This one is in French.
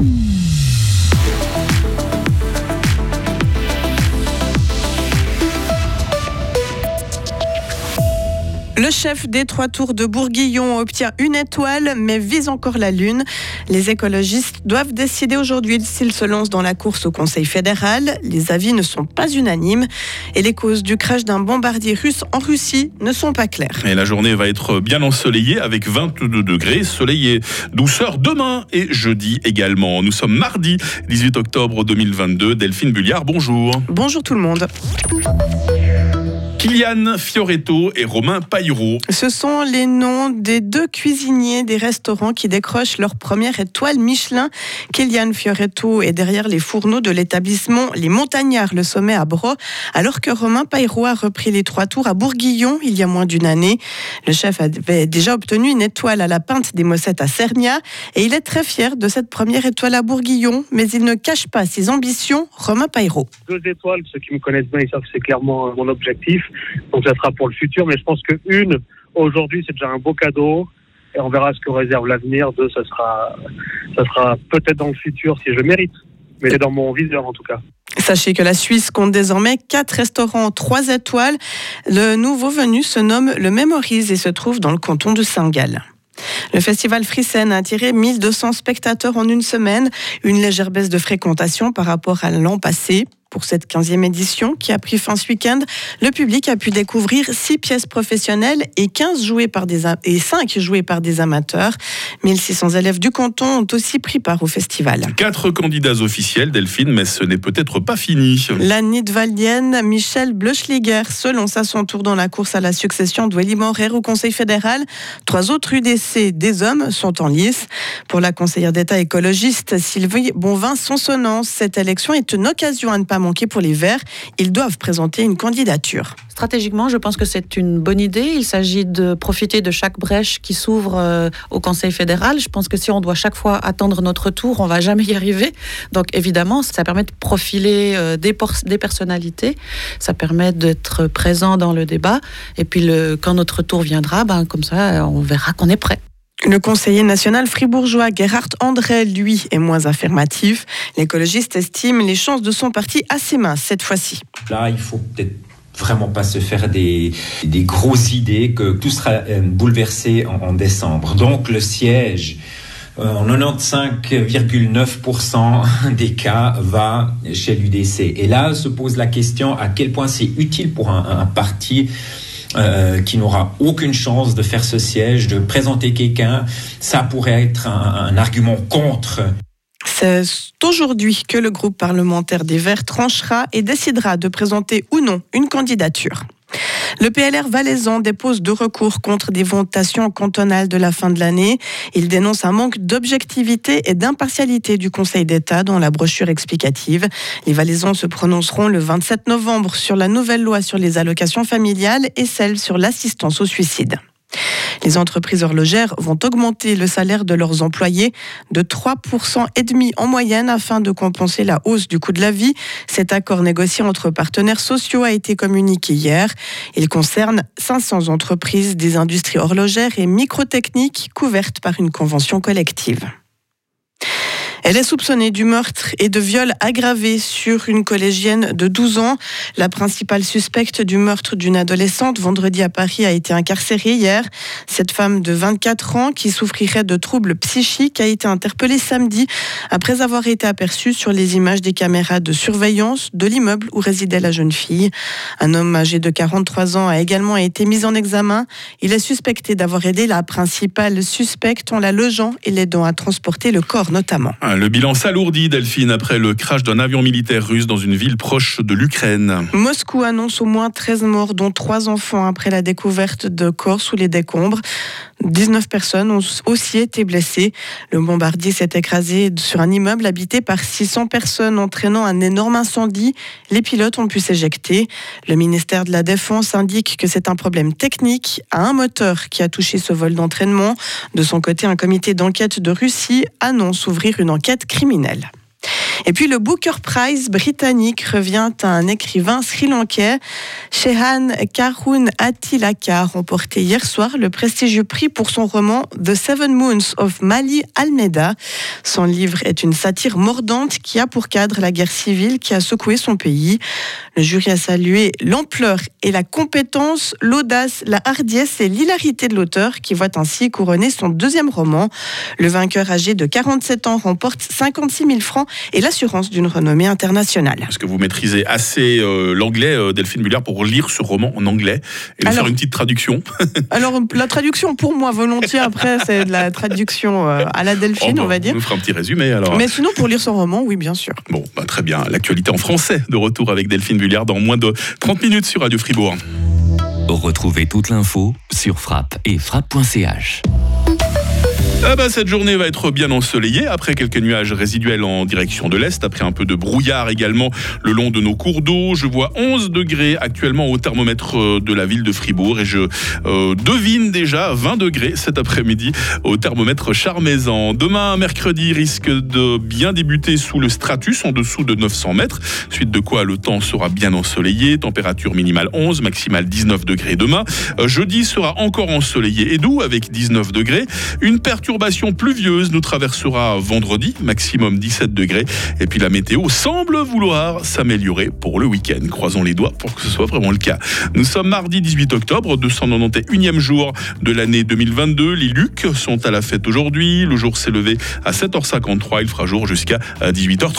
Mm-hmm. Le chef des trois tours de Bourguillon obtient une étoile, mais vise encore la Lune. Les écologistes doivent décider aujourd'hui s'ils se lancent dans la course au Conseil fédéral. Les avis ne sont pas unanimes et les causes du crash d'un bombardier russe en Russie ne sont pas claires. Et la journée va être bien ensoleillée avec 22 degrés, soleil et douceur demain et jeudi également. Nous sommes mardi 18 octobre 2022. Delphine Bulliard, bonjour. Bonjour tout le monde. Kylian Fioretto et Romain Paillero. Ce sont les noms des deux cuisiniers des restaurants qui décrochent leur première étoile Michelin. Kylian Fioretto est derrière les fourneaux de l'établissement Les Montagnards, le sommet à Bro, alors que Romain Paillero a repris les trois tours à Bourguillon il y a moins d'une année. Le chef avait déjà obtenu une étoile à la Pinte des Mossettes à Cernia et il est très fier de cette première étoile à Bourguillon, mais il ne cache pas ses ambitions. Romain Paillero. Deux étoiles, ceux qui me connaissent bien, ils savent que c'est clairement mon objectif. Donc ça sera pour le futur, mais je pense que une aujourd'hui c'est déjà un beau cadeau et on verra ce que réserve l'avenir. Deux, ça sera, ça sera peut-être dans le futur si je mérite, mais c'est dans mon viseur en tout cas. Sachez que la Suisse compte désormais quatre restaurants trois étoiles. Le nouveau venu se nomme le Mémorise et se trouve dans le canton de Saint-Gall. Le festival Frissen a attiré 1200 spectateurs en une semaine, une légère baisse de fréquentation par rapport à l'an passé. Pour cette 15e édition qui a pris fin ce week-end, le public a pu découvrir 6 pièces professionnelles et, 15 jouées par des, et 5 jouées par des amateurs. 1600 élèves du canton ont aussi pris part au festival. Quatre candidats officiels, Delphine, mais ce n'est peut-être pas fini. La Nidwaldienne Michel Bleuschliger se lance à son tour dans la course à la succession d'Welly Morer au Conseil fédéral. Trois autres UDC des hommes sont en lice. Pour la conseillère d'État écologiste Sylvie Bonvin-Sonsonnance, cette élection est une occasion à ne pas manquer pour les Verts. Ils doivent présenter une candidature. Stratégiquement, je pense que c'est une bonne idée. Il s'agit de profiter de chaque brèche qui s'ouvre euh, au Conseil fédéral. Je pense que si on doit chaque fois attendre notre tour, on va jamais y arriver. Donc évidemment, ça permet de profiler euh, des, personnalités. Ça permet d'être présent dans le débat. Et puis quand notre tour viendra, ben, comme ça, on verra qu'on est prêt. Le conseiller national fribourgeois Gerhard André, lui, est moins affirmatif. L'écologiste estime les chances de son parti assez minces cette fois-ci. Là, il faut peut-être vraiment pas se faire des, grosses idées que tout sera euh, bouleversé en, décembre. Donc le siège, euh, en 95,9% des cas, va chez l'UDC. Et là se pose la question à quel point c'est utile pour un parti euh, qui n'aura aucune chance de faire ce siège, de présenter quelqu'un, ça pourrait être un, un argument contre. C'est aujourd'hui que le groupe parlementaire des Verts tranchera et décidera de présenter ou non une candidature. Le PLR valaisan dépose deux recours contre des votations cantonales de la fin de l'année. Il dénonce un manque d'objectivité et d'impartialité du Conseil d'État dans la brochure explicative. Les valaisans se prononceront le 27 novembre sur la nouvelle loi sur les allocations familiales et celle sur l'assistance au suicide. Les entreprises horlogères vont augmenter le salaire de leurs employés de 3% et demi en moyenne afin de compenser la hausse du coût de la vie. Cet accord négocié entre partenaires sociaux a été communiqué hier. Il concerne 500 entreprises des industries horlogères et microtechniques couvertes par une convention collective. Elle est soupçonnée du meurtre et de viol aggravé sur une collégienne de 12 ans. La principale suspecte du meurtre d'une adolescente vendredi à Paris a été incarcérée hier. Cette femme de 24 ans qui souffrirait de troubles psychiques a été interpellée samedi après avoir été aperçue sur les images des caméras de surveillance de l'immeuble où résidait la jeune fille. Un homme âgé de 43 ans a également été mis en examen. Il est suspecté d'avoir aidé la principale suspecte en la logeant et l'aidant à transporter le corps notamment. Le bilan s'alourdit, Delphine, après le crash d'un avion militaire russe dans une ville proche de l'Ukraine. Moscou annonce au moins 13 morts, dont 3 enfants, après la découverte de corps sous les décombres. 19 personnes ont aussi été blessées. Le bombardier s'est écrasé sur un immeuble habité par 600 personnes, entraînant un énorme incendie. Les pilotes ont pu s'éjecter. Le ministère de la Défense indique que c'est un problème technique à un moteur qui a touché ce vol d'entraînement. De son côté, un comité d'enquête de Russie annonce ouvrir une enquête criminelle. Et puis le Booker Prize britannique revient à un écrivain sri-lankais, Shehan Karun Atilaka, remporté hier soir le prestigieux prix pour son roman The Seven Moons of Mali Almeida. Son livre est une satire mordante qui a pour cadre la guerre civile qui a secoué son pays. Le jury a salué l'ampleur et la compétence, l'audace, la hardiesse et l'hilarité de l'auteur qui voit ainsi couronner son deuxième roman. Le vainqueur âgé de 47 ans remporte 56 000 francs et l'assurance d'une renommée internationale. Est-ce que vous maîtrisez assez euh, l'anglais, euh, Delphine Muller, pour lire ce roman en anglais et Alors- faire une petite traduction Alors la traduction pour moi volontiers après c'est de la traduction euh, à la Delphine Oh, bah, on va dire. On nous fera un petit résumé alors. Mais sinon pour lire son roman oui bien sûr. Bon, bah, très bien. L'actualité en français de retour avec Delphine Bulliard dans moins de 30 minutes sur Radio Fribourg. Retrouvez toute l'info sur frappe et frappe.ch. Ah bah, cette journée va être bien ensoleillée après quelques nuages résiduels en direction de l'est, après un peu de brouillard également le long de nos cours d'eau. Je vois 11 degrés actuellement au thermomètre euh, de la ville de Fribourg et je euh, devine déjà 20 degrés cet après-midi au thermomètre charmaisan. Demain, mercredi, risque de bien débuter sous le stratus en dessous de 900 mètres, suite de quoi le temps sera bien ensoleillé, température minimale 11, maximale 19 degrés demain. Euh, Jeudi sera encore ensoleillé et doux avec 19 degrés. Une perturbation pluvieuse nous traversera vendredi, maximum 17 degrés. Et puis la météo semble vouloir s'améliorer pour le week-end. Croisons les doigts pour que ce soit vraiment le cas. Nous sommes mardi 18 octobre, 291e jour de l'année 2022. Les Lucs sont à la fête aujourd'hui. Le jour s'est levé à 7h53. Il fera jour jusqu'à 18h30.